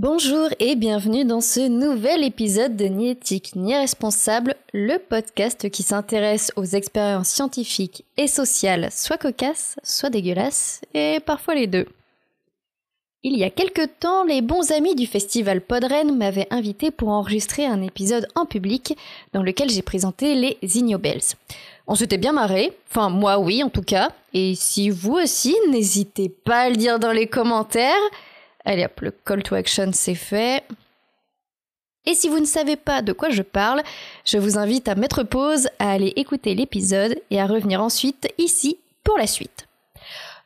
Bonjour et bienvenue dans ce nouvel épisode de Ni éthique ni responsable, le podcast qui s'intéresse aux expériences scientifiques et sociales, soit cocasses, soit dégueulasses, et parfois les deux. Il y a quelque temps, les bons amis du festival Podren m'avaient invité pour enregistrer un épisode en public dans lequel j'ai présenté les Ignobels. On s'était bien marré, enfin moi oui en tout cas, et si vous aussi, n'hésitez pas à le dire dans les commentaires. Allez hop, le call to action c'est fait. Et si vous ne savez pas de quoi je parle, je vous invite à mettre pause, à aller écouter l'épisode et à revenir ensuite ici pour la suite.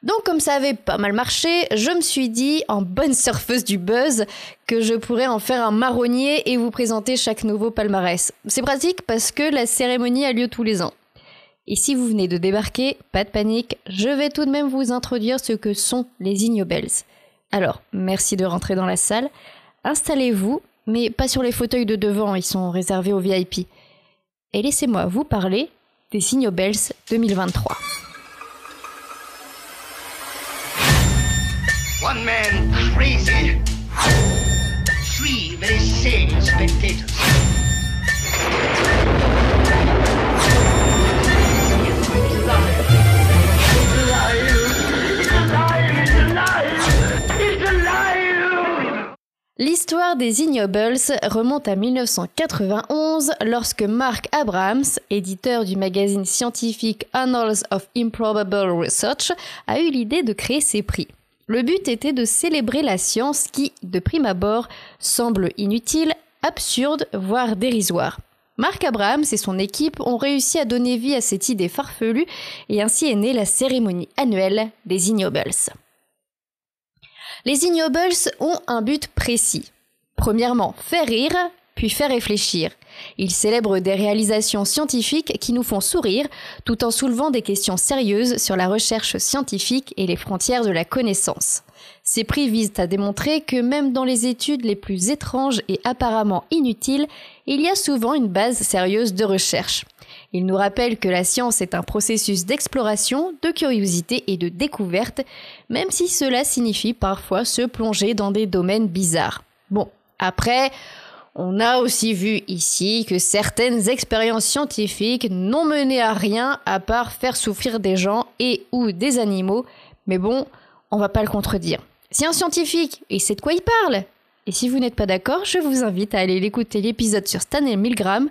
Donc comme ça avait pas mal marché, je me suis dit, en bonne surfeuse du buzz, que je pourrais en faire un marronnier et vous présenter chaque nouveau palmarès. C'est pratique parce que la cérémonie a lieu tous les ans. Et si vous venez de débarquer, pas de panique, je vais tout de même vous introduire ce que sont les Ignobels. Alors, merci de rentrer dans la salle. Installez-vous, mais pas sur les fauteuils de devant, ils sont réservés aux VIP. Et laissez-moi vous parler des Signaux 2023. One man crazy. Three very sane spectators. L'histoire des Ignobles remonte à 1991 lorsque Mark Abrams, éditeur du magazine scientifique Annals of Improbable Research, a eu l'idée de créer ces prix. Le but était de célébrer la science qui, de prime abord, semble inutile, absurde, voire dérisoire. Mark Abrams et son équipe ont réussi à donner vie à cette idée farfelue et ainsi est née la cérémonie annuelle des Ignobles. Les ignobles ont un but précis. Premièrement, faire rire, puis faire réfléchir. Ils célèbrent des réalisations scientifiques qui nous font sourire, tout en soulevant des questions sérieuses sur la recherche scientifique et les frontières de la connaissance. Ces prix visent à démontrer que même dans les études les plus étranges et apparemment inutiles, il y a souvent une base sérieuse de recherche. Il nous rappelle que la science est un processus d'exploration, de curiosité et de découverte, même si cela signifie parfois se plonger dans des domaines bizarres. Bon, après, on a aussi vu ici que certaines expériences scientifiques n'ont mené à rien à part faire souffrir des gens et ou des animaux, mais bon, on va pas le contredire. Si un scientifique, il sait de quoi il parle, et si vous n'êtes pas d'accord, je vous invite à aller l'écouter l'épisode sur Stanley Milgram,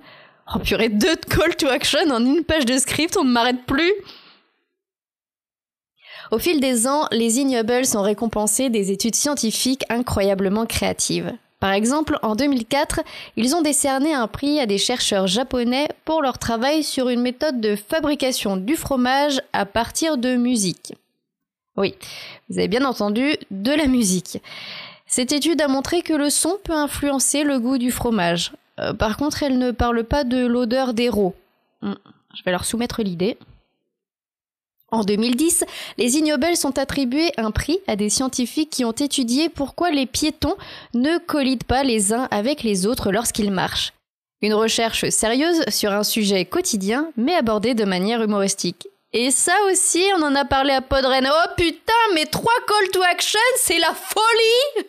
Oh purée, deux call to action en une page de script, on ne m'arrête plus. Au fil des ans, les Ignobles ont récompensé des études scientifiques incroyablement créatives. Par exemple, en 2004, ils ont décerné un prix à des chercheurs japonais pour leur travail sur une méthode de fabrication du fromage à partir de musique. Oui, vous avez bien entendu, de la musique. Cette étude a montré que le son peut influencer le goût du fromage. Euh, par contre, elle ne parle pas de l'odeur d'héros. Hmm, je vais leur soumettre l'idée. En 2010, les Ignobels sont attribués un prix à des scientifiques qui ont étudié pourquoi les piétons ne collident pas les uns avec les autres lorsqu'ils marchent. Une recherche sérieuse sur un sujet quotidien, mais abordée de manière humoristique. Et ça aussi, on en a parlé à Podren. Oh putain, mais trois call to action, c'est la folie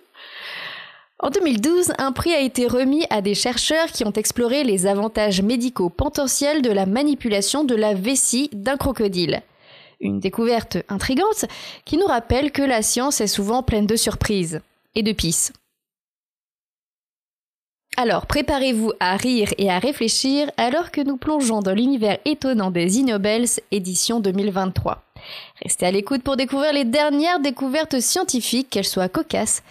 en 2012, un prix a été remis à des chercheurs qui ont exploré les avantages médicaux potentiels de la manipulation de la vessie d'un crocodile. Une découverte intrigante qui nous rappelle que la science est souvent pleine de surprises et de pistes. Alors préparez-vous à rire et à réfléchir alors que nous plongeons dans l'univers étonnant des Inobels édition 2023. Restez à l'écoute pour découvrir les dernières découvertes scientifiques, qu'elles soient cocasses,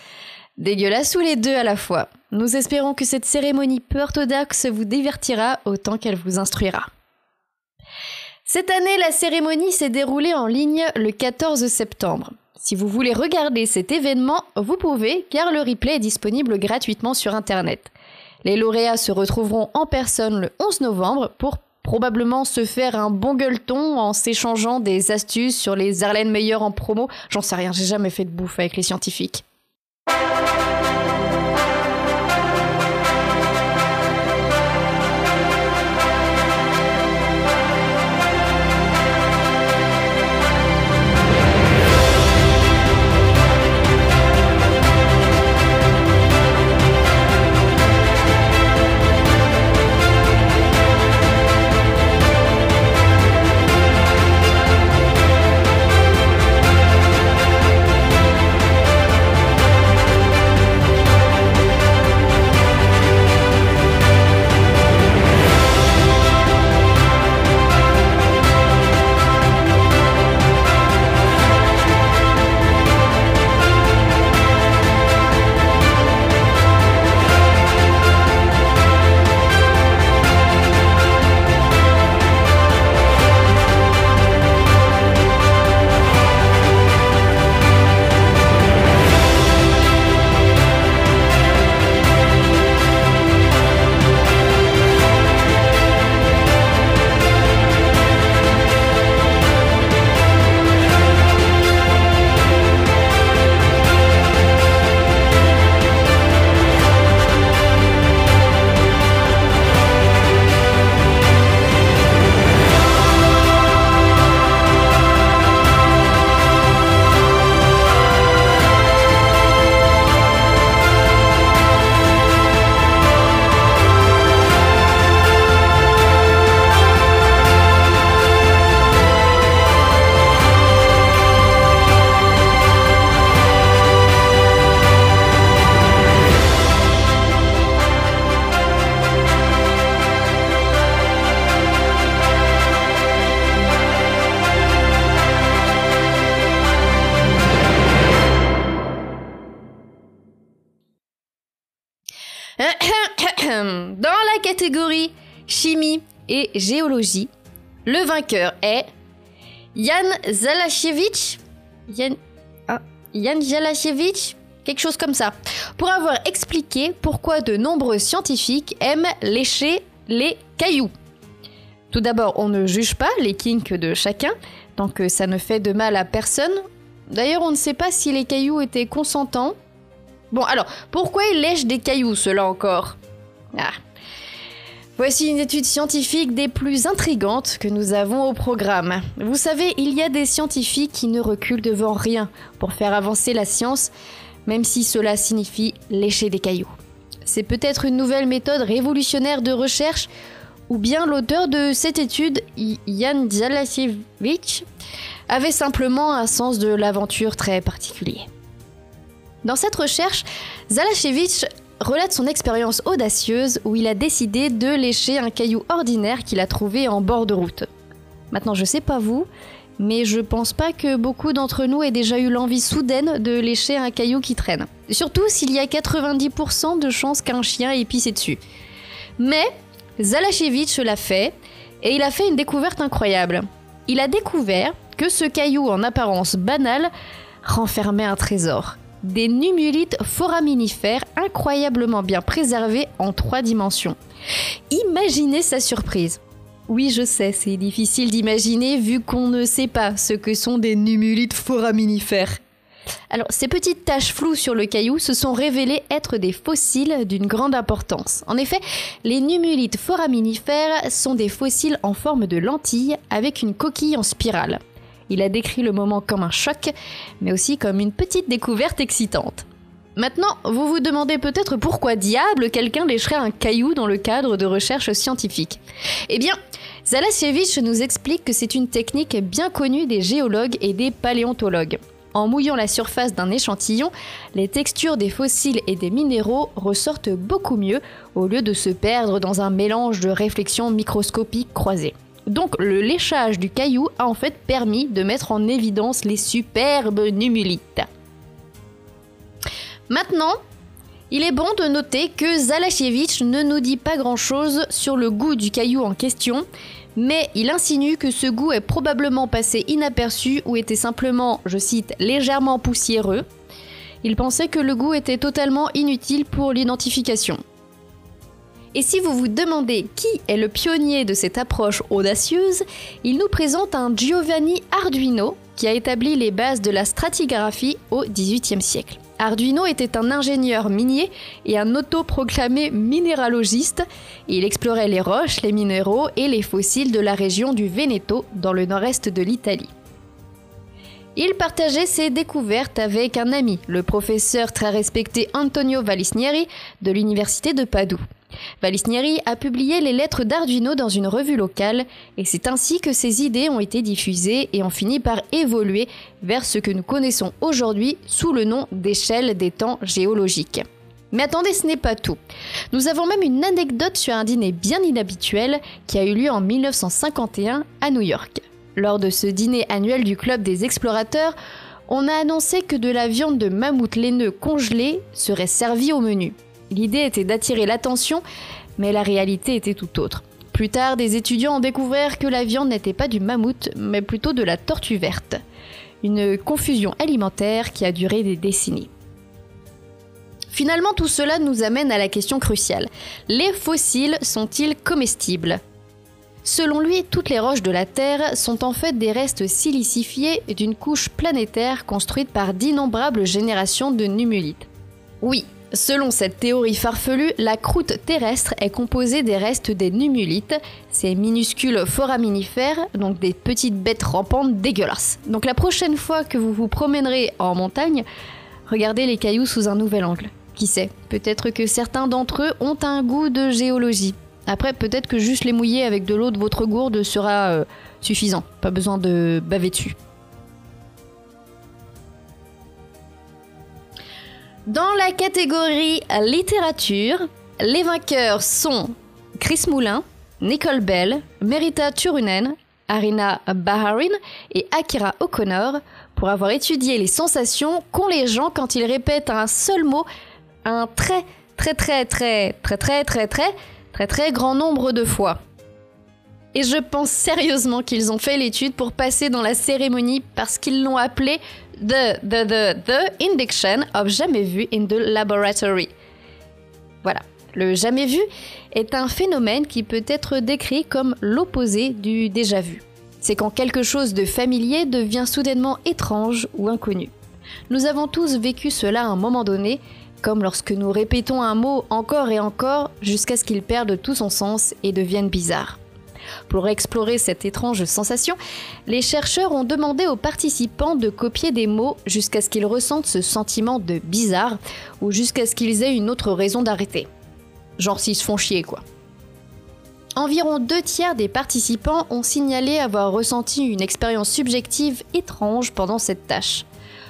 Dégueulasse ou les deux à la fois. Nous espérons que cette cérémonie peu orthodoxe vous divertira autant qu'elle vous instruira. Cette année, la cérémonie s'est déroulée en ligne le 14 septembre. Si vous voulez regarder cet événement, vous pouvez car le replay est disponible gratuitement sur Internet. Les lauréats se retrouveront en personne le 11 novembre pour probablement se faire un bon gueuleton en s'échangeant des astuces sur les Arlène meilleures en promo. J'en sais rien, j'ai jamais fait de bouffe avec les scientifiques. Dans et géologie, le vainqueur est Jan Zalasiewicz. Jan, ah, Jan Zalasiewicz quelque chose comme ça, pour avoir expliqué pourquoi de nombreux scientifiques aiment lécher les cailloux. Tout d'abord, on ne juge pas les kinks de chacun, tant que ça ne fait de mal à personne. D'ailleurs, on ne sait pas si les cailloux étaient consentants. Bon, alors, pourquoi ils lèchent des cailloux, cela encore? Ah. Voici une étude scientifique des plus intrigantes que nous avons au programme. Vous savez, il y a des scientifiques qui ne reculent devant rien pour faire avancer la science, même si cela signifie lécher des cailloux. C'est peut-être une nouvelle méthode révolutionnaire de recherche, ou bien l'auteur de cette étude, Jan Zalasiewicz, avait simplement un sens de l'aventure très particulier. Dans cette recherche, Zalasiewicz relate son expérience audacieuse où il a décidé de lécher un caillou ordinaire qu'il a trouvé en bord de route. Maintenant, je sais pas vous, mais je pense pas que beaucoup d'entre nous aient déjà eu l'envie soudaine de lécher un caillou qui traîne. Surtout s'il y a 90% de chances qu'un chien ait pissé dessus. Mais Zalachevitch l'a fait, et il a fait une découverte incroyable. Il a découvert que ce caillou en apparence banal renfermait un trésor. Des numulites foraminifères incroyablement bien préservés en trois dimensions. Imaginez sa surprise. Oui, je sais, c'est difficile d'imaginer vu qu'on ne sait pas ce que sont des numulites foraminifères. Alors, ces petites taches floues sur le caillou se sont révélées être des fossiles d'une grande importance. En effet, les numulites foraminifères sont des fossiles en forme de lentille avec une coquille en spirale. Il a décrit le moment comme un choc, mais aussi comme une petite découverte excitante. Maintenant, vous vous demandez peut-être pourquoi diable quelqu'un lécherait un caillou dans le cadre de recherches scientifiques. Eh bien, Zalasiewicz nous explique que c'est une technique bien connue des géologues et des paléontologues. En mouillant la surface d'un échantillon, les textures des fossiles et des minéraux ressortent beaucoup mieux au lieu de se perdre dans un mélange de réflexions microscopiques croisées. Donc le léchage du caillou a en fait permis de mettre en évidence les superbes numulites. Maintenant, il est bon de noter que Zalasiewicz ne nous dit pas grand-chose sur le goût du caillou en question, mais il insinue que ce goût est probablement passé inaperçu ou était simplement, je cite, légèrement poussiéreux. Il pensait que le goût était totalement inutile pour l'identification. Et si vous vous demandez qui est le pionnier de cette approche audacieuse, il nous présente un Giovanni Arduino qui a établi les bases de la stratigraphie au XVIIIe siècle. Arduino était un ingénieur minier et un autoproclamé minéralogiste. Il explorait les roches, les minéraux et les fossiles de la région du Veneto dans le nord-est de l'Italie. Il partageait ses découvertes avec un ami, le professeur très respecté Antonio Valisnieri de l'université de Padoue. Valisnieri a publié les lettres d'Arduino dans une revue locale et c'est ainsi que ses idées ont été diffusées et ont fini par évoluer vers ce que nous connaissons aujourd'hui sous le nom d'échelle des temps géologiques. Mais attendez, ce n'est pas tout. Nous avons même une anecdote sur un dîner bien inhabituel qui a eu lieu en 1951 à New York. Lors de ce dîner annuel du Club des explorateurs, on a annoncé que de la viande de mammouth laineux congelée serait servie au menu. L'idée était d'attirer l'attention, mais la réalité était tout autre. Plus tard, des étudiants ont découvert que la viande n'était pas du mammouth, mais plutôt de la tortue verte. Une confusion alimentaire qui a duré des décennies. Finalement, tout cela nous amène à la question cruciale. Les fossiles sont-ils comestibles? Selon lui, toutes les roches de la Terre sont en fait des restes silicifiés d'une couche planétaire construite par d'innombrables générations de numulites. Oui, Selon cette théorie farfelue, la croûte terrestre est composée des restes des numulites, ces minuscules foraminifères, donc des petites bêtes rampantes dégueulasses. Donc la prochaine fois que vous vous promènerez en montagne, regardez les cailloux sous un nouvel angle. Qui sait, peut-être que certains d'entre eux ont un goût de géologie. Après, peut-être que juste les mouiller avec de l'eau de votre gourde sera euh, suffisant. Pas besoin de baver dessus. Dans la catégorie littérature, les vainqueurs sont Chris Moulin, Nicole Bell, Merita Turunen, Arina Baharin et Akira O'Connor pour avoir étudié les sensations qu'ont les gens quand ils répètent un seul mot un très très très très très très très très très très grand nombre de fois. Et je pense sérieusement qu'ils ont fait l'étude pour passer dans la cérémonie parce qu'ils l'ont appelé the, the, the, the Induction of Jamais Vu in the Laboratory. Voilà. Le jamais vu est un phénomène qui peut être décrit comme l'opposé du déjà vu. C'est quand quelque chose de familier devient soudainement étrange ou inconnu. Nous avons tous vécu cela à un moment donné, comme lorsque nous répétons un mot encore et encore jusqu'à ce qu'il perde tout son sens et devienne bizarre. Pour explorer cette étrange sensation, les chercheurs ont demandé aux participants de copier des mots jusqu'à ce qu'ils ressentent ce sentiment de bizarre ou jusqu'à ce qu'ils aient une autre raison d'arrêter. Genre s'ils se font chier quoi. Environ deux tiers des participants ont signalé avoir ressenti une expérience subjective étrange pendant cette tâche.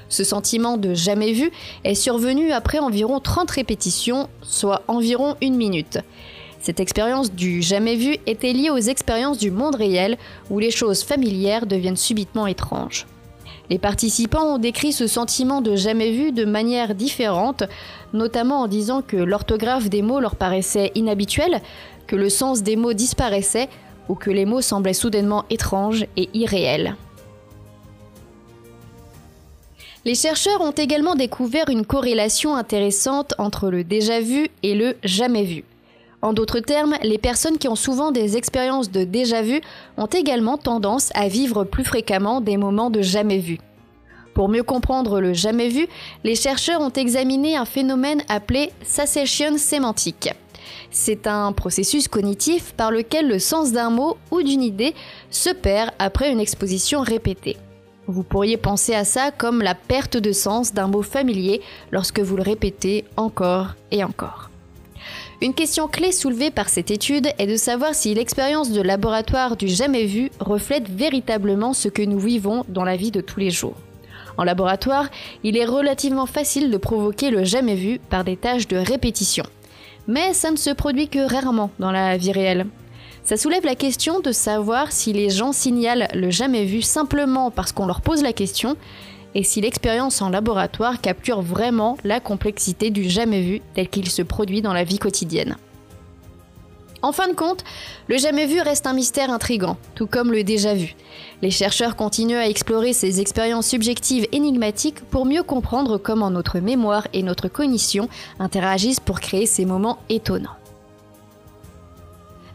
Ce sentiment de jamais vu est survenu après environ 30 répétitions, soit environ une minute. Cette expérience du jamais vu était liée aux expériences du monde réel où les choses familières deviennent subitement étranges. Les participants ont décrit ce sentiment de jamais vu de manière différente, notamment en disant que l'orthographe des mots leur paraissait inhabituelle, que le sens des mots disparaissait ou que les mots semblaient soudainement étranges et irréels. Les chercheurs ont également découvert une corrélation intéressante entre le déjà vu et le jamais vu. En d'autres termes, les personnes qui ont souvent des expériences de déjà vu ont également tendance à vivre plus fréquemment des moments de jamais vu. Pour mieux comprendre le jamais vu, les chercheurs ont examiné un phénomène appelé cessation sémantique. C'est un processus cognitif par lequel le sens d'un mot ou d'une idée se perd après une exposition répétée. Vous pourriez penser à ça comme la perte de sens d'un mot familier lorsque vous le répétez encore et encore. Une question clé soulevée par cette étude est de savoir si l'expérience de laboratoire du jamais vu reflète véritablement ce que nous vivons dans la vie de tous les jours. En laboratoire, il est relativement facile de provoquer le jamais vu par des tâches de répétition. Mais ça ne se produit que rarement dans la vie réelle. Ça soulève la question de savoir si les gens signalent le jamais vu simplement parce qu'on leur pose la question et si l'expérience en laboratoire capture vraiment la complexité du jamais vu tel qu'il se produit dans la vie quotidienne. En fin de compte, le jamais vu reste un mystère intrigant, tout comme le déjà vu. Les chercheurs continuent à explorer ces expériences subjectives énigmatiques pour mieux comprendre comment notre mémoire et notre cognition interagissent pour créer ces moments étonnants.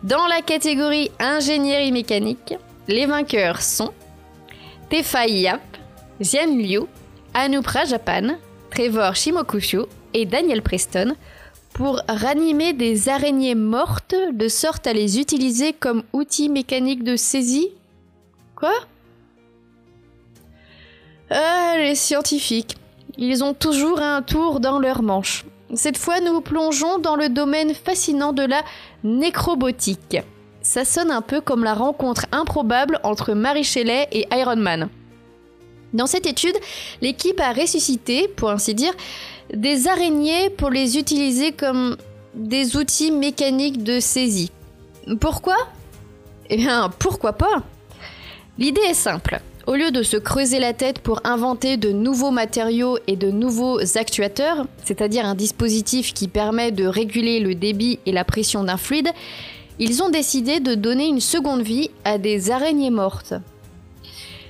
Dans la catégorie ingénierie mécanique, les vainqueurs sont Tefai Yap, Jian Liu, Anupra Japan, Trevor Shimokushu et Daniel Preston pour ranimer des araignées mortes de sorte à les utiliser comme outils mécaniques de saisie Quoi? Ah, les scientifiques. Ils ont toujours un tour dans leur manche. Cette fois, nous plongeons dans le domaine fascinant de la nécrobotique. Ça sonne un peu comme la rencontre improbable entre Marie Shelley et Iron Man. Dans cette étude, l'équipe a ressuscité, pour ainsi dire, des araignées pour les utiliser comme des outils mécaniques de saisie. Pourquoi? Eh bien, pourquoi pas? L'idée est simple. Au lieu de se creuser la tête pour inventer de nouveaux matériaux et de nouveaux actuateurs, c'est-à-dire un dispositif qui permet de réguler le débit et la pression d'un fluide, ils ont décidé de donner une seconde vie à des araignées mortes.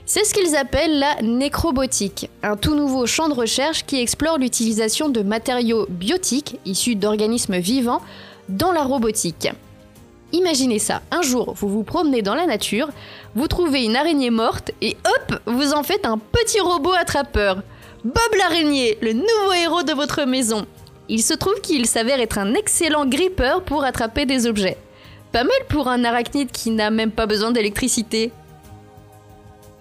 C'est ce qu'ils appellent la nécrobotique, un tout nouveau champ de recherche qui explore l'utilisation de matériaux biotiques issus d'organismes vivants dans la robotique. Imaginez ça, un jour vous vous promenez dans la nature, vous trouvez une araignée morte et hop, vous en faites un petit robot attrapeur. Bob l'araignée, le nouveau héros de votre maison. Il se trouve qu'il s'avère être un excellent grippeur pour attraper des objets. Pas mal pour un arachnide qui n'a même pas besoin d'électricité.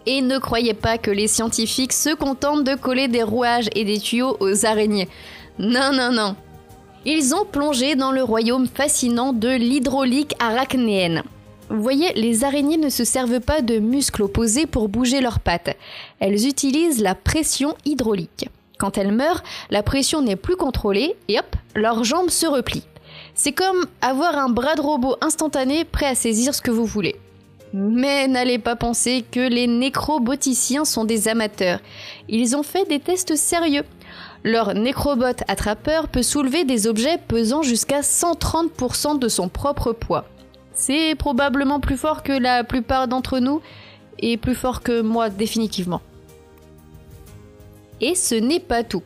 Et ne croyez pas que les scientifiques se contentent de coller des rouages et des tuyaux aux araignées. Non, non, non. Ils ont plongé dans le royaume fascinant de l'hydraulique arachnéenne. Vous voyez, les araignées ne se servent pas de muscles opposés pour bouger leurs pattes. Elles utilisent la pression hydraulique. Quand elles meurent, la pression n'est plus contrôlée et hop, leurs jambes se replient. C'est comme avoir un bras de robot instantané prêt à saisir ce que vous voulez. Mais n'allez pas penser que les nécroboticiens sont des amateurs. Ils ont fait des tests sérieux. Leur nécrobot attrapeur peut soulever des objets pesant jusqu'à 130% de son propre poids. C'est probablement plus fort que la plupart d'entre nous et plus fort que moi définitivement. Et ce n'est pas tout.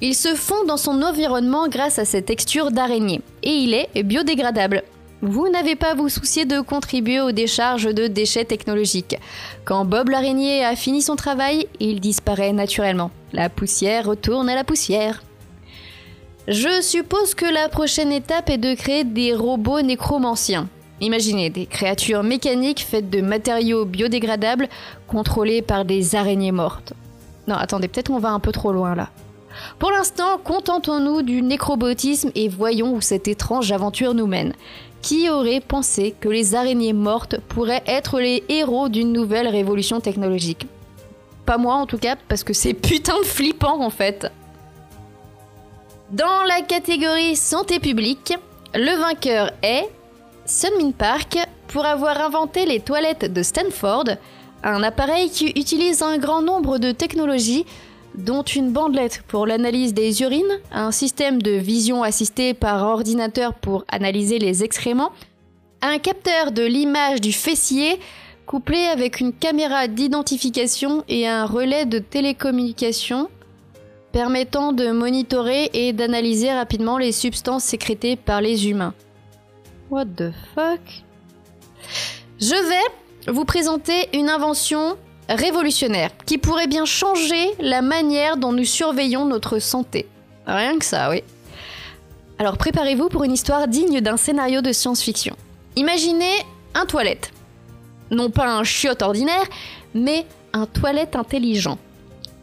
Il se fond dans son environnement grâce à cette texture d'araignée et il est biodégradable. Vous n'avez pas à vous soucier de contribuer aux décharges de déchets technologiques. Quand Bob l'araignée a fini son travail, il disparaît naturellement. La poussière retourne à la poussière. Je suppose que la prochaine étape est de créer des robots nécromanciens. Imaginez des créatures mécaniques faites de matériaux biodégradables contrôlées par des araignées mortes. Non, attendez, peut-être on va un peu trop loin là. Pour l'instant, contentons-nous du nécrobotisme et voyons où cette étrange aventure nous mène. Qui aurait pensé que les araignées mortes pourraient être les héros d'une nouvelle révolution technologique? Pas moi en tout cas, parce que c'est putain de flippant en fait. Dans la catégorie santé publique, le vainqueur est Sunmin Park pour avoir inventé les toilettes de Stanford, un appareil qui utilise un grand nombre de technologies dont une bandelette pour l'analyse des urines, un système de vision assisté par ordinateur pour analyser les excréments, un capteur de l'image du fessier couplé avec une caméra d'identification et un relais de télécommunication permettant de monitorer et d'analyser rapidement les substances sécrétées par les humains. What the fuck? Je vais vous présenter une invention révolutionnaire qui pourrait bien changer la manière dont nous surveillons notre santé. Rien que ça, oui. Alors préparez-vous pour une histoire digne d'un scénario de science-fiction. Imaginez un toilette. Non pas un chiotte ordinaire, mais un toilette intelligent.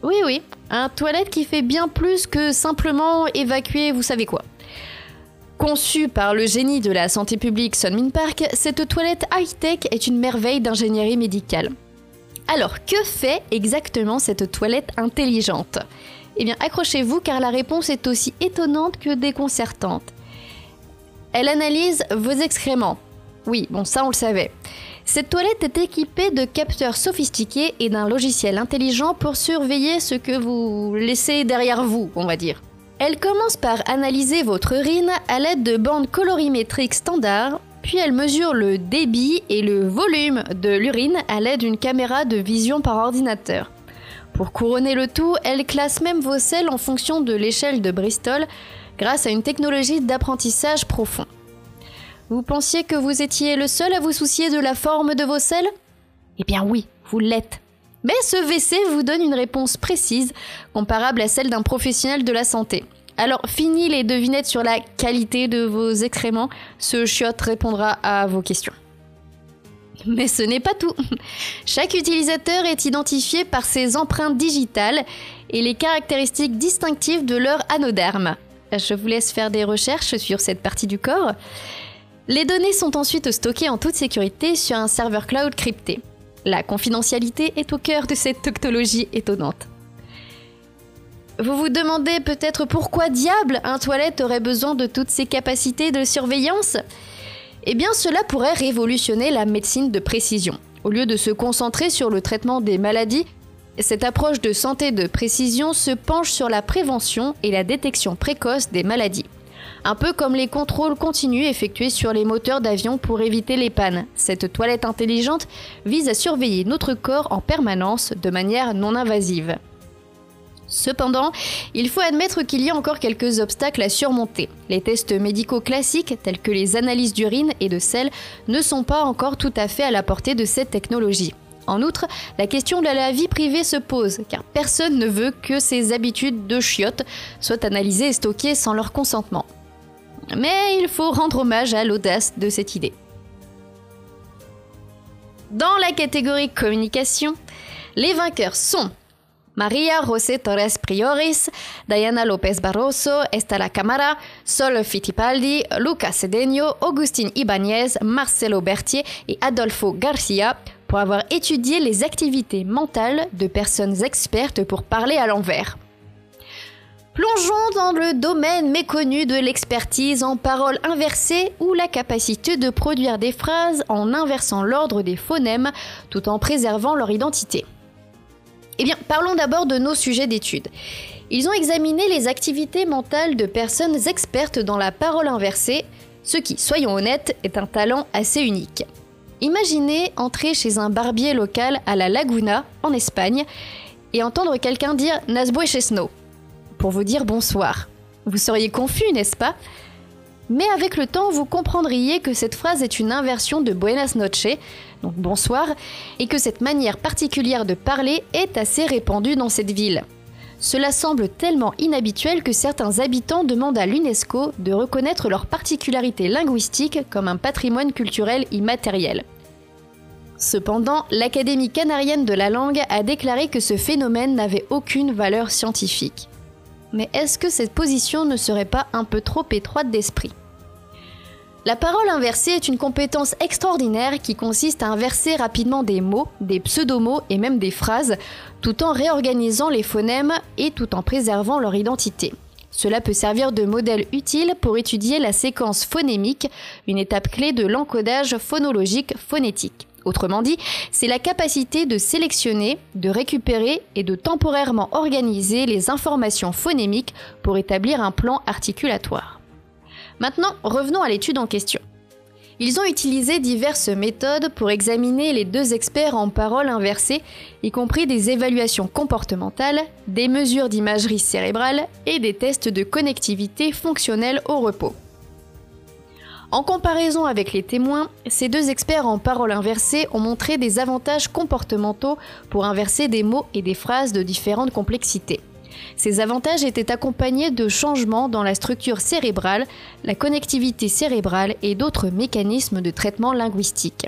Oui, oui, un toilette qui fait bien plus que simplement évacuer vous savez quoi. Conçue par le génie de la santé publique Sunmin Park, cette toilette high-tech est une merveille d'ingénierie médicale. Alors, que fait exactement cette toilette intelligente? Eh bien, accrochez-vous car la réponse est aussi étonnante que déconcertante. Elle analyse vos excréments. Oui, bon, ça on le savait. Cette toilette est équipée de capteurs sophistiqués et d'un logiciel intelligent pour surveiller ce que vous laissez derrière vous, on va dire. Elle commence par analyser votre urine à l'aide de bandes colorimétriques standards puis elle mesure le débit et le volume de l'urine à l'aide d'une caméra de vision par ordinateur. Pour couronner le tout, elle classe même vos selles en fonction de l'échelle de Bristol grâce à une technologie d'apprentissage profond. Vous pensiez que vous étiez le seul à vous soucier de la forme de vos selles? Eh bien oui, vous l'êtes. Mais ce WC vous donne une réponse précise, comparable à celle d'un professionnel de la santé. Alors, fini les devinettes sur la qualité de vos excréments, ce chiotte répondra à vos questions. Mais ce n'est pas tout. Chaque utilisateur est identifié par ses empreintes digitales et les caractéristiques distinctives de leur anoderme. Je vous laisse faire des recherches sur cette partie du corps. Les données sont ensuite stockées en toute sécurité sur un serveur cloud crypté. La confidentialité est au cœur de cette technologie étonnante. Vous vous demandez peut-être pourquoi diable un toilette aurait besoin de toutes ces capacités de surveillance? Eh bien cela pourrait révolutionner la médecine de précision. Au lieu de se concentrer sur le traitement des maladies, cette approche de santé de précision se penche sur la prévention et la détection précoce des maladies. Un peu comme les contrôles continus effectués sur les moteurs d'avion pour éviter les pannes. Cette toilette intelligente vise à surveiller notre corps en permanence de manière non invasive. Cependant, il faut admettre qu'il y a encore quelques obstacles à surmonter. Les tests médicaux classiques, tels que les analyses d'urine et de sel, ne sont pas encore tout à fait à la portée de cette technologie. En outre, la question de la vie privée se pose, car personne ne veut que ses habitudes de chiottes soient analysées et stockées sans leur consentement. Mais il faut rendre hommage à l'audace de cette idée. Dans la catégorie communication, les vainqueurs sont Maria José Torres Prioris, Diana López Barroso, Estela Camara, Sol Fittipaldi, Lucas Cedeño, Augustin Ibáñez, Marcelo Berthier et Adolfo Garcia pour avoir étudié les activités mentales de personnes expertes pour parler à l'envers. Plongeons dans le domaine méconnu de l'expertise en paroles inversées ou la capacité de produire des phrases en inversant l'ordre des phonèmes tout en préservant leur identité. Eh bien, parlons d'abord de nos sujets d'étude. Ils ont examiné les activités mentales de personnes expertes dans la parole inversée, ce qui, soyons honnêtes, est un talent assez unique. Imaginez entrer chez un barbier local à la Laguna, en Espagne, et entendre quelqu'un dire Nasbo et Chesno pour vous dire bonsoir. Vous seriez confus, n'est-ce pas? Mais avec le temps, vous comprendriez que cette phrase est une inversion de Buenas noches, donc bonsoir, et que cette manière particulière de parler est assez répandue dans cette ville. Cela semble tellement inhabituel que certains habitants demandent à l'UNESCO de reconnaître leur particularité linguistique comme un patrimoine culturel immatériel. Cependant, l'Académie canarienne de la langue a déclaré que ce phénomène n'avait aucune valeur scientifique. Mais est-ce que cette position ne serait pas un peu trop étroite d'esprit? La parole inversée est une compétence extraordinaire qui consiste à inverser rapidement des mots, des pseudomots et même des phrases, tout en réorganisant les phonèmes et tout en préservant leur identité. Cela peut servir de modèle utile pour étudier la séquence phonémique, une étape clé de l'encodage phonologique phonétique. Autrement dit, c'est la capacité de sélectionner, de récupérer et de temporairement organiser les informations phonémiques pour établir un plan articulatoire. Maintenant, revenons à l'étude en question. Ils ont utilisé diverses méthodes pour examiner les deux experts en parole inversée, y compris des évaluations comportementales, des mesures d'imagerie cérébrale et des tests de connectivité fonctionnelle au repos. En comparaison avec les témoins, ces deux experts en parole inversée ont montré des avantages comportementaux pour inverser des mots et des phrases de différentes complexités. Ces avantages étaient accompagnés de changements dans la structure cérébrale, la connectivité cérébrale et d'autres mécanismes de traitement linguistique.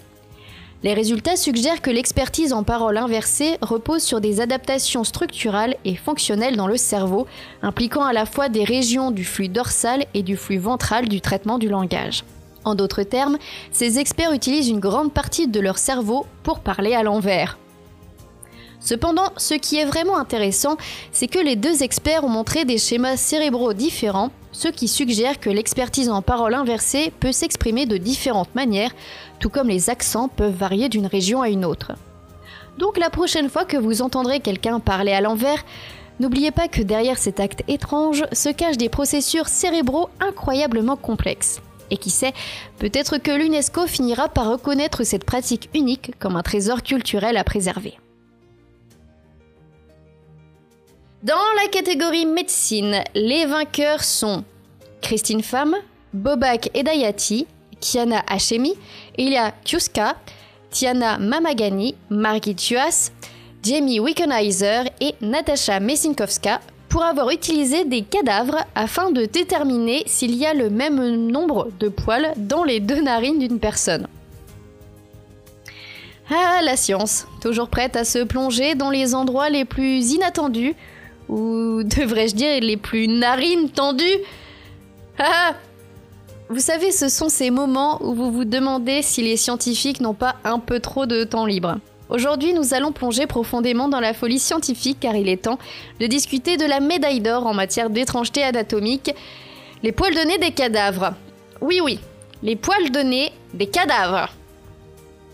Les résultats suggèrent que l'expertise en parole inversée repose sur des adaptations structurales et fonctionnelles dans le cerveau, impliquant à la fois des régions du flux dorsal et du flux ventral du traitement du langage. En d'autres termes, ces experts utilisent une grande partie de leur cerveau pour parler à l'envers. Cependant, ce qui est vraiment intéressant, c'est que les deux experts ont montré des schémas cérébraux différents, ce qui suggère que l'expertise en parole inversée peut s'exprimer de différentes manières, tout comme les accents peuvent varier d'une région à une autre. Donc la prochaine fois que vous entendrez quelqu'un parler à l'envers, n'oubliez pas que derrière cet acte étrange se cachent des processus cérébraux incroyablement complexes. Et qui sait, peut-être que l'UNESCO finira par reconnaître cette pratique unique comme un trésor culturel à préserver. Dans la catégorie médecine, les vainqueurs sont Christine Pham, Bobak Edayati, Kiana Hachemi, Ilya Kiuska, Tiana Mamagani, Margit Juas, Jamie Wickenheiser et Natasha Messinkowska pour avoir utilisé des cadavres afin de déterminer s'il y a le même nombre de poils dans les deux narines d'une personne. Ah, la science, toujours prête à se plonger dans les endroits les plus inattendus, ou devrais-je dire les plus narines tendues Ah Vous savez, ce sont ces moments où vous vous demandez si les scientifiques n'ont pas un peu trop de temps libre. Aujourd'hui, nous allons plonger profondément dans la folie scientifique car il est temps de discuter de la médaille d'or en matière d'étrangeté anatomique, les poils de nez des cadavres. Oui, oui, les poils de nez des cadavres.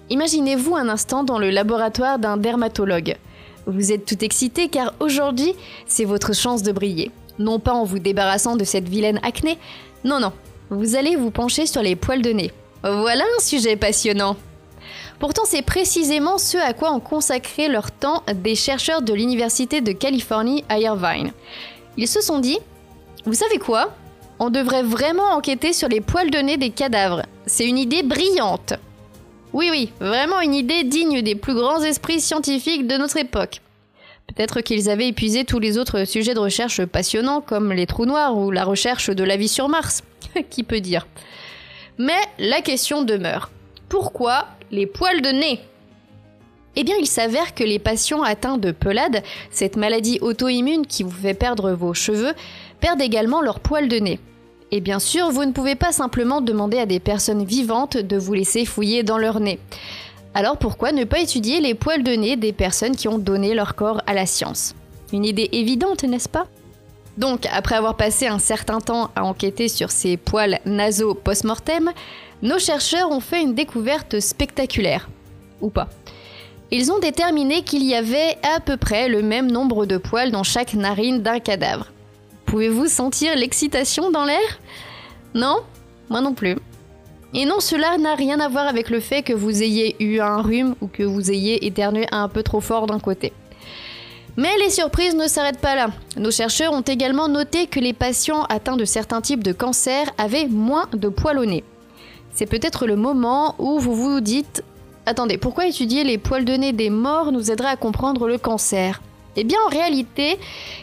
Imaginez-vous un instant dans le laboratoire d'un dermatologue. Vous êtes tout excité car aujourd'hui, c'est votre chance de briller. Non pas en vous débarrassant de cette vilaine acné, non, non, vous allez vous pencher sur les poils de nez. Voilà un sujet passionnant. Pourtant, c'est précisément ce à quoi ont consacré leur temps des chercheurs de l'Université de Californie à Irvine. Ils se sont dit, vous savez quoi? On devrait vraiment enquêter sur les poils de nez des cadavres. C'est une idée brillante. Oui, oui, vraiment une idée digne des plus grands esprits scientifiques de notre époque. Peut-être qu'ils avaient épuisé tous les autres sujets de recherche passionnants comme les trous noirs ou la recherche de la vie sur Mars. Qui peut dire? Mais la question demeure. Pourquoi les poils de nez. Eh bien, il s'avère que les patients atteints de pelade, cette maladie auto-immune qui vous fait perdre vos cheveux, perdent également leurs poils de nez. Et bien sûr, vous ne pouvez pas simplement demander à des personnes vivantes de vous laisser fouiller dans leur nez. Alors pourquoi ne pas étudier les poils de nez des personnes qui ont donné leur corps à la science? Une idée évidente, n'est-ce pas? Donc, après avoir passé un certain temps à enquêter sur ces poils nasaux post-mortem, nos chercheurs ont fait une découverte spectaculaire. Ou pas. Ils ont déterminé qu'il y avait à peu près le même nombre de poils dans chaque narine d'un cadavre. Pouvez-vous sentir l'excitation dans l'air? Non? Moi non plus. Et non, cela n'a rien à voir avec le fait que vous ayez eu un rhume ou que vous ayez éternué un peu trop fort d'un côté. Mais les surprises ne s'arrêtent pas là. Nos chercheurs ont également noté que les patients atteints de certains types de cancers avaient moins de poils au nez. C'est peut-être le moment où vous vous dites Attendez, pourquoi étudier les poils de nez des morts nous aiderait à comprendre le cancer? Eh bien, en réalité,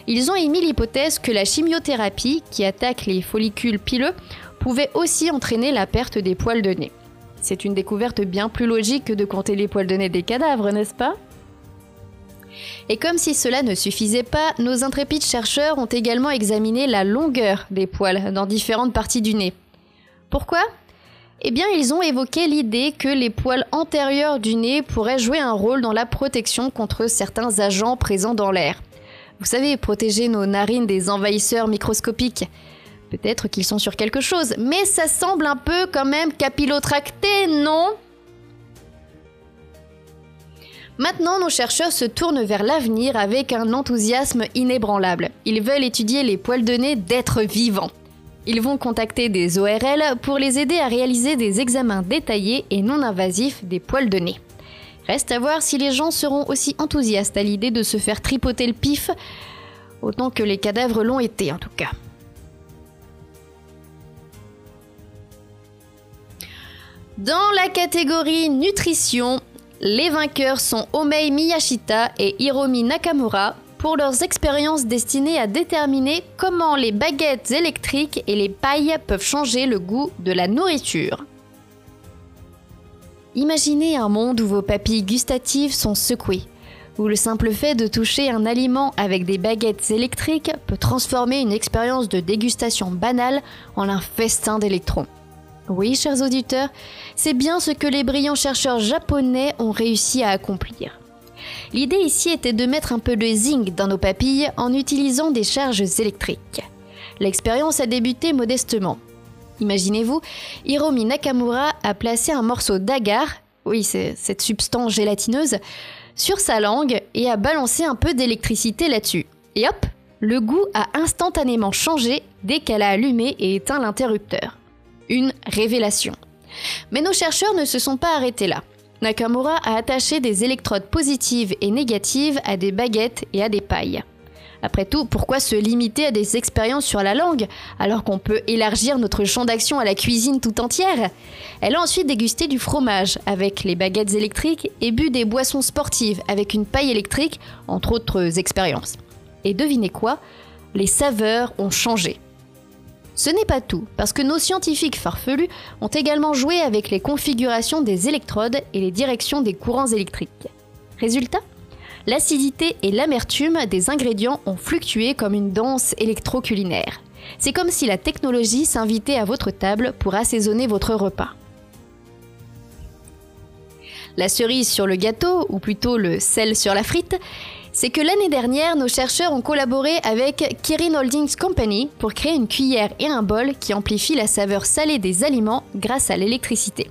ils ont émis l'hypothèse que la chimiothérapie, qui attaque les follicules pileux, pouvait aussi entraîner la perte des poils de nez. C'est une découverte bien plus logique que de compter les poils de nez des cadavres, n'est-ce pas? Et comme si cela ne suffisait pas, nos intrépides chercheurs ont également examiné la longueur des poils dans différentes parties du nez. Pourquoi? Eh bien, ils ont évoqué l'idée que les poils antérieurs du nez pourraient jouer un rôle dans la protection contre certains agents présents dans l'air. Vous savez, protéger nos narines des envahisseurs microscopiques. Peut-être qu'ils sont sur quelque chose, mais ça semble un peu quand même capillotracté, non? Maintenant, nos chercheurs se tournent vers l'avenir avec un enthousiasme inébranlable. Ils veulent étudier les poils de nez d'êtres vivants. Ils vont contacter des ORL pour les aider à réaliser des examens détaillés et non invasifs des poils de nez. Reste à voir si les gens seront aussi enthousiastes à l'idée de se faire tripoter le pif, autant que les cadavres l'ont été en tout cas. Dans la catégorie nutrition, les vainqueurs sont Omei Miyashita et Hiromi Nakamura pour leurs expériences destinées à déterminer comment les baguettes électriques et les pailles peuvent changer le goût de la nourriture. Imaginez un monde où vos papilles gustatives sont secouées, où le simple fait de toucher un aliment avec des baguettes électriques peut transformer une expérience de dégustation banale en un festin d'électrons. Oui, chers auditeurs, c'est bien ce que les brillants chercheurs japonais ont réussi à accomplir. L'idée ici était de mettre un peu de zinc dans nos papilles en utilisant des charges électriques. L'expérience a débuté modestement. Imaginez-vous, Hiromi Nakamura a placé un morceau d'agar, oui, c'est cette substance gélatineuse, sur sa langue et a balancé un peu d'électricité là-dessus. Et hop, le goût a instantanément changé dès qu'elle a allumé et éteint l'interrupteur. Une révélation. Mais nos chercheurs ne se sont pas arrêtés là. Nakamura a attaché des électrodes positives et négatives à des baguettes et à des pailles. Après tout, pourquoi se limiter à des expériences sur la langue alors qu'on peut élargir notre champ d'action à la cuisine tout entière? Elle a ensuite dégusté du fromage avec les baguettes électriques et bu des boissons sportives avec une paille électrique, entre autres expériences. Et devinez quoi? Les saveurs ont changé. Ce n'est pas tout, parce que nos scientifiques farfelus ont également joué avec les configurations des électrodes et les directions des courants électriques. Résultat L'acidité et l'amertume des ingrédients ont fluctué comme une danse électroculinaire. C'est comme si la technologie s'invitait à votre table pour assaisonner votre repas. La cerise sur le gâteau, ou plutôt le sel sur la frite, c'est que l'année dernière, nos chercheurs ont collaboré avec Kirin Holdings Company pour créer une cuillère et un bol qui amplifient la saveur salée des aliments grâce à l'électricité.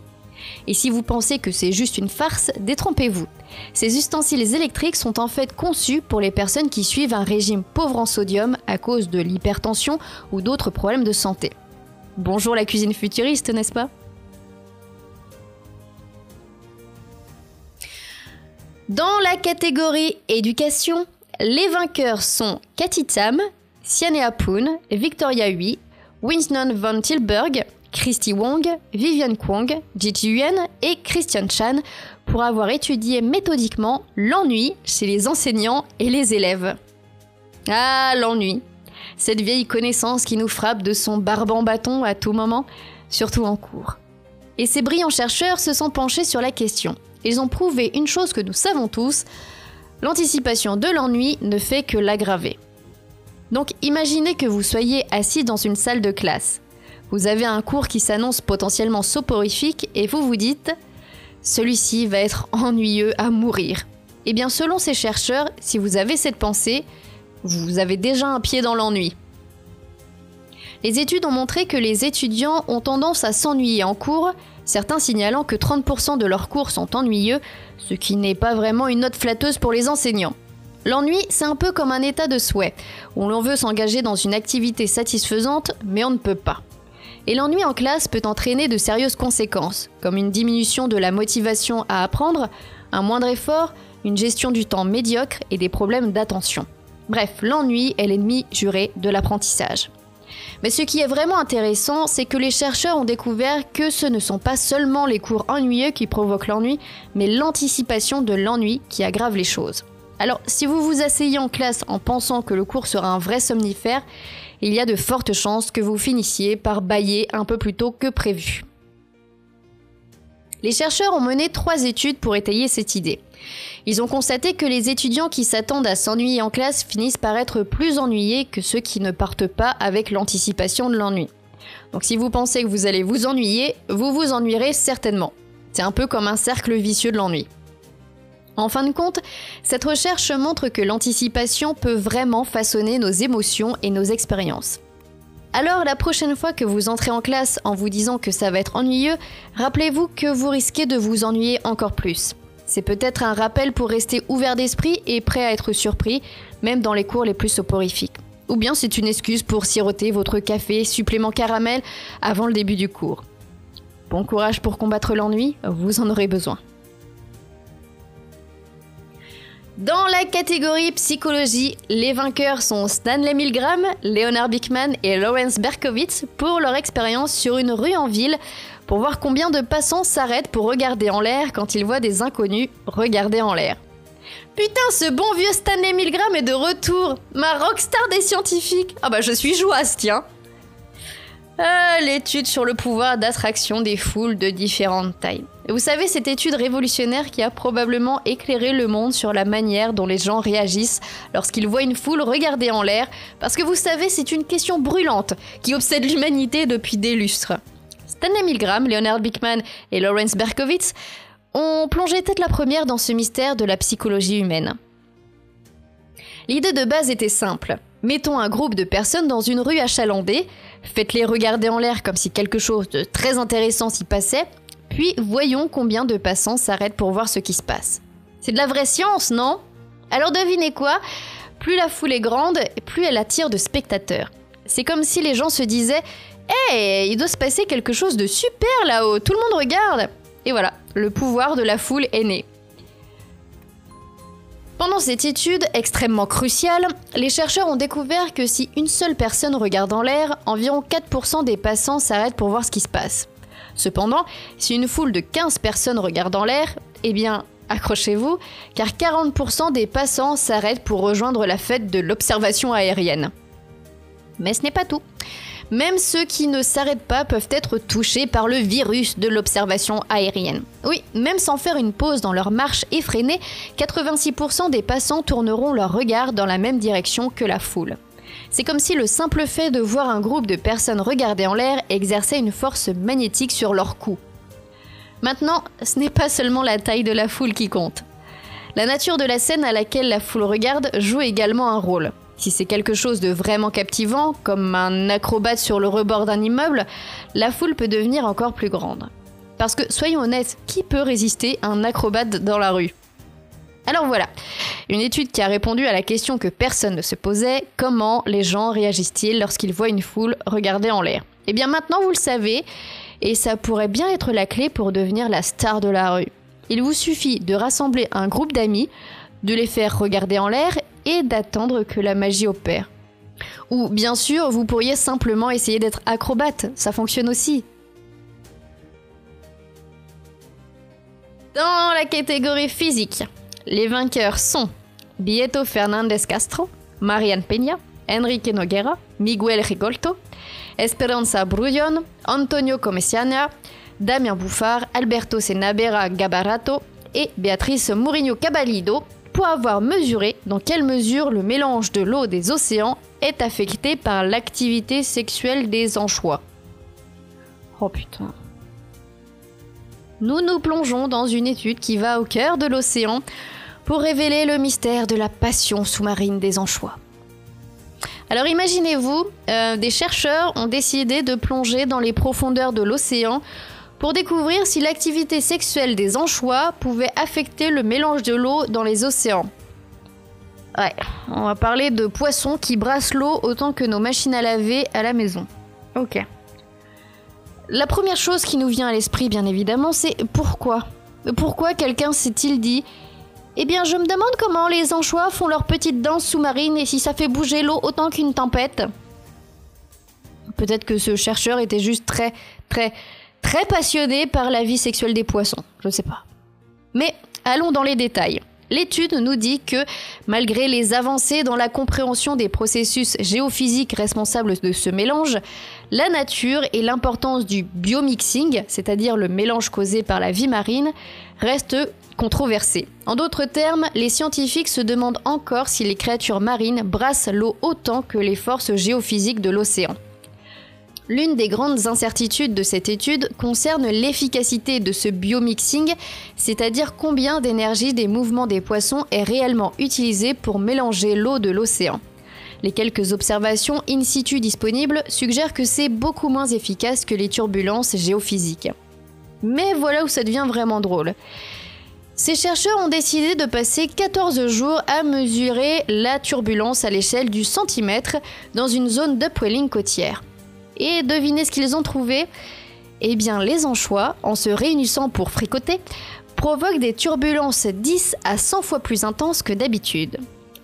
Et si vous pensez que c'est juste une farce, détrompez-vous. Ces ustensiles électriques sont en fait conçus pour les personnes qui suivent un régime pauvre en sodium à cause de l'hypertension ou d'autres problèmes de santé. Bonjour la cuisine futuriste, n'est-ce pas? Dans la catégorie éducation, les vainqueurs sont Cathy Tam, Siane Poon, Victoria Hui, Winston von Tilburg, Christy Wong, Vivian Kwong, Jiji Yuan et Christian Chan pour avoir étudié méthodiquement l'ennui chez les enseignants et les élèves. Ah, l'ennui. Cette vieille connaissance qui nous frappe de son barbant bâton à tout moment, surtout en cours. Et ces brillants chercheurs se sont penchés sur la question ils ont prouvé une chose que nous savons tous, l'anticipation de l'ennui ne fait que l'aggraver. Donc imaginez que vous soyez assis dans une salle de classe. Vous avez un cours qui s'annonce potentiellement soporifique et vous vous dites celui-ci va être ennuyeux à mourir. Eh bien selon ces chercheurs, si vous avez cette pensée, vous avez déjà un pied dans l'ennui. Les études ont montré que les étudiants ont tendance à s'ennuyer en cours certains signalant que 30% de leurs cours sont ennuyeux, ce qui n'est pas vraiment une note flatteuse pour les enseignants. L'ennui, c'est un peu comme un état de souhait, où l'on veut s'engager dans une activité satisfaisante, mais on ne peut pas. Et l'ennui en classe peut entraîner de sérieuses conséquences, comme une diminution de la motivation à apprendre, un moindre effort, une gestion du temps médiocre et des problèmes d'attention. Bref, l'ennui est l'ennemi juré de l'apprentissage. Mais ce qui est vraiment intéressant, c'est que les chercheurs ont découvert que ce ne sont pas seulement les cours ennuyeux qui provoquent l'ennui, mais l'anticipation de l'ennui qui aggrave les choses. Alors, si vous vous asseyez en classe en pensant que le cours sera un vrai somnifère, il y a de fortes chances que vous finissiez par bailler un peu plus tôt que prévu. Les chercheurs ont mené trois études pour étayer cette idée. Ils ont constaté que les étudiants qui s'attendent à s'ennuyer en classe finissent par être plus ennuyés que ceux qui ne partent pas avec l'anticipation de l'ennui. Donc si vous pensez que vous allez vous ennuyer, vous vous ennuierez certainement. C'est un peu comme un cercle vicieux de l'ennui. En fin de compte, cette recherche montre que l'anticipation peut vraiment façonner nos émotions et nos expériences. Alors la prochaine fois que vous entrez en classe en vous disant que ça va être ennuyeux, rappelez-vous que vous risquez de vous ennuyer encore plus. C'est peut-être un rappel pour rester ouvert d'esprit et prêt à être surpris, même dans les cours les plus soporifiques. Ou bien c'est une excuse pour siroter votre café supplément caramel avant le début du cours. Bon courage pour combattre l'ennui, vous en aurez besoin. Dans la catégorie psychologie, les vainqueurs sont Stanley Milgram, Leonard Bickman et Lawrence Berkowitz pour leur expérience sur une rue en ville pour voir combien de passants s'arrêtent pour regarder en l'air quand ils voient des inconnus regarder en l'air. Putain, ce bon vieux Stanley Milgram est de retour Ma rockstar des scientifiques Ah bah je suis joyeuse, tiens ah, L'étude sur le pouvoir d'attraction des foules de différentes tailles. vous savez, cette étude révolutionnaire qui a probablement éclairé le monde sur la manière dont les gens réagissent lorsqu'ils voient une foule regarder en l'air, parce que vous savez, c'est une question brûlante qui obsède l'humanité depuis des lustres. Stanley Milgram, Leonard Bickman et Lawrence Berkowitz ont plongé tête la première dans ce mystère de la psychologie humaine. L'idée de base était simple. Mettons un groupe de personnes dans une rue achalandée, faites-les regarder en l'air comme si quelque chose de très intéressant s'y passait, puis voyons combien de passants s'arrêtent pour voir ce qui se passe. C'est de la vraie science, non? Alors devinez quoi? Plus la foule est grande, plus elle attire de spectateurs. C'est comme si les gens se disaient Hey, il doit se passer quelque chose de super là-haut, tout le monde regarde Et voilà, le pouvoir de la foule est né. Pendant cette étude extrêmement cruciale, les chercheurs ont découvert que si une seule personne regarde en l'air, environ 4% des passants s'arrêtent pour voir ce qui se passe. Cependant, si une foule de 15 personnes regarde en l'air, eh bien, accrochez-vous, car 40% des passants s'arrêtent pour rejoindre la fête de l'observation aérienne. Mais ce n'est pas tout. Même ceux qui ne s'arrêtent pas peuvent être touchés par le virus de l'observation aérienne. Oui, même sans faire une pause dans leur marche effrénée, 86% des passants tourneront leur regard dans la même direction que la foule. C'est comme si le simple fait de voir un groupe de personnes regarder en l'air exerçait une force magnétique sur leur cou. Maintenant, ce n'est pas seulement la taille de la foule qui compte. La nature de la scène à laquelle la foule regarde joue également un rôle. Si c'est quelque chose de vraiment captivant, comme un acrobate sur le rebord d'un immeuble, la foule peut devenir encore plus grande. Parce que, soyons honnêtes, qui peut résister à un acrobate dans la rue? Alors voilà, une étude qui a répondu à la question que personne ne se posait, comment les gens réagissent-ils lorsqu'ils voient une foule regarder en l'air? Eh bien maintenant vous le savez, et ça pourrait bien être la clé pour devenir la star de la rue. Il vous suffit de rassembler un groupe d'amis, de les faire regarder en l'air et d'attendre que la magie opère. Ou bien sûr, vous pourriez simplement essayer d'être acrobate, ça fonctionne aussi. Dans la catégorie physique, les vainqueurs sont Bieto Fernandez Castro, Marianne Peña, Enrique Noguera, Miguel Rigolto, Esperanza Brullón, Antonio Comesiana, Damien Bouffard, Alberto Senabera Gabarato et Beatrice Mourinho Cabalido pour avoir mesuré dans quelle mesure le mélange de l'eau des océans est affecté par l'activité sexuelle des anchois. Oh putain. Nous nous plongeons dans une étude qui va au cœur de l'océan pour révéler le mystère de la passion sous-marine des anchois. Alors imaginez-vous, euh, des chercheurs ont décidé de plonger dans les profondeurs de l'océan pour découvrir si l'activité sexuelle des anchois pouvait affecter le mélange de l'eau dans les océans. Ouais, on va parler de poissons qui brassent l'eau autant que nos machines à laver à la maison. Ok. La première chose qui nous vient à l'esprit, bien évidemment, c'est pourquoi? Pourquoi quelqu'un s'est-il dit Eh bien, je me demande comment les anchois font leur petite danse sous-marine et si ça fait bouger l'eau autant qu'une tempête Peut-être que ce chercheur était juste très, très, très passionné par la vie sexuelle des poissons. Je sais pas. Mais allons dans les détails. L'étude nous dit que malgré les avancées dans la compréhension des processus géophysiques responsables de ce mélange, la nature et l'importance du biomixing, c'est-à-dire le mélange causé par la vie marine, restent controversées. En d'autres termes, les scientifiques se demandent encore si les créatures marines brassent l'eau autant que les forces géophysiques de l'océan. L'une des grandes incertitudes de cette étude concerne l'efficacité de ce biomixing, c'est-à-dire combien d'énergie des mouvements des poissons est réellement utilisée pour mélanger l'eau de l'océan. Les quelques observations in situ disponibles suggèrent que c'est beaucoup moins efficace que les turbulences géophysiques. Mais voilà où ça devient vraiment drôle. Ces chercheurs ont décidé de passer 14 jours à mesurer la turbulence à l'échelle du centimètre dans une zone d'upwelling côtière. Et devinez ce qu'ils ont trouvé Eh bien, les anchois, en se réunissant pour fricoter, provoquent des turbulences 10 à 100 fois plus intenses que d'habitude.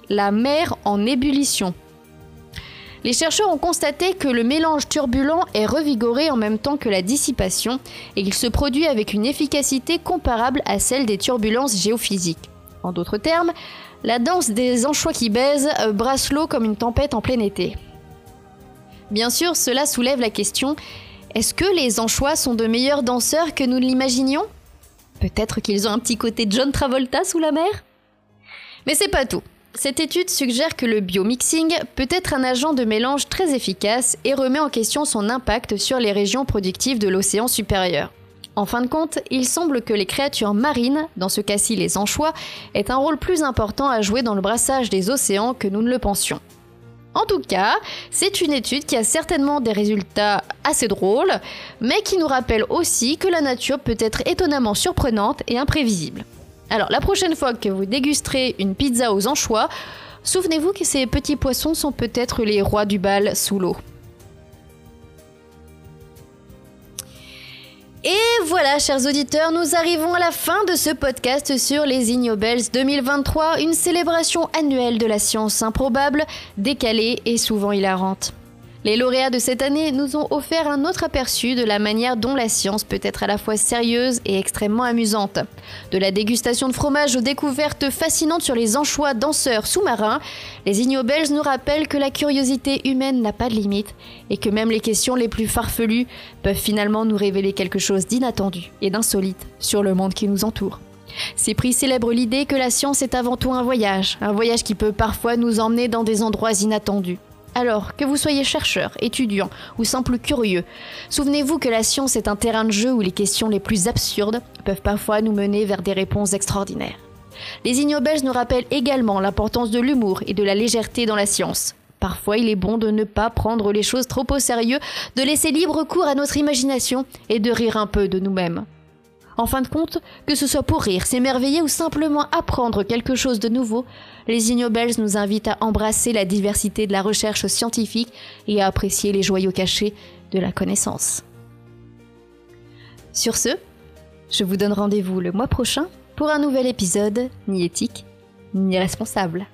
La mer en ébullition. Les chercheurs ont constaté que le mélange turbulent est revigoré en même temps que la dissipation et qu'il se produit avec une efficacité comparable à celle des turbulences géophysiques. En d'autres termes, la danse des anchois qui baisent brasse l'eau comme une tempête en plein été. Bien sûr, cela soulève la question est-ce que les anchois sont de meilleurs danseurs que nous l'imaginions? Peut-être qu'ils ont un petit côté John Travolta sous la mer? Mais c'est pas tout. Cette étude suggère que le biomixing peut être un agent de mélange très efficace et remet en question son impact sur les régions productives de l'océan supérieur. En fin de compte, il semble que les créatures marines, dans ce cas-ci les anchois, aient un rôle plus important à jouer dans le brassage des océans que nous ne le pensions. En tout cas, c'est une étude qui a certainement des résultats assez drôles, mais qui nous rappelle aussi que la nature peut être étonnamment surprenante et imprévisible. Alors la prochaine fois que vous dégusterez une pizza aux anchois, souvenez-vous que ces petits poissons sont peut-être les rois du bal sous l'eau. Et voilà, chers auditeurs, nous arrivons à la fin de ce podcast sur les Ignobels 2023, une célébration annuelle de la science improbable, décalée et souvent hilarante. Les lauréats de cette année nous ont offert un autre aperçu de la manière dont la science peut être à la fois sérieuse et extrêmement amusante. De la dégustation de fromage aux découvertes fascinantes sur les anchois danseurs sous-marins, les Ignobels nous rappellent que la curiosité humaine n'a pas de limite et que même les questions les plus farfelues peuvent finalement nous révéler quelque chose d'inattendu et d'insolite sur le monde qui nous entoure. Ces prix célèbrent l'idée que la science est avant tout un voyage, un voyage qui peut parfois nous emmener dans des endroits inattendus. Alors, que vous soyez chercheur, étudiant ou simple curieux, souvenez-vous que la science est un terrain de jeu où les questions les plus absurdes peuvent parfois nous mener vers des réponses extraordinaires. Les ignobels nous rappellent également l'importance de l'humour et de la légèreté dans la science. Parfois, il est bon de ne pas prendre les choses trop au sérieux, de laisser libre cours à notre imagination et de rire un peu de nous-mêmes. En fin de compte, que ce soit pour rire, s'émerveiller ou simplement apprendre quelque chose de nouveau, les Ignobels nous invitent à embrasser la diversité de la recherche scientifique et à apprécier les joyaux cachés de la connaissance. Sur ce, je vous donne rendez-vous le mois prochain pour un nouvel épisode ni éthique ni responsable.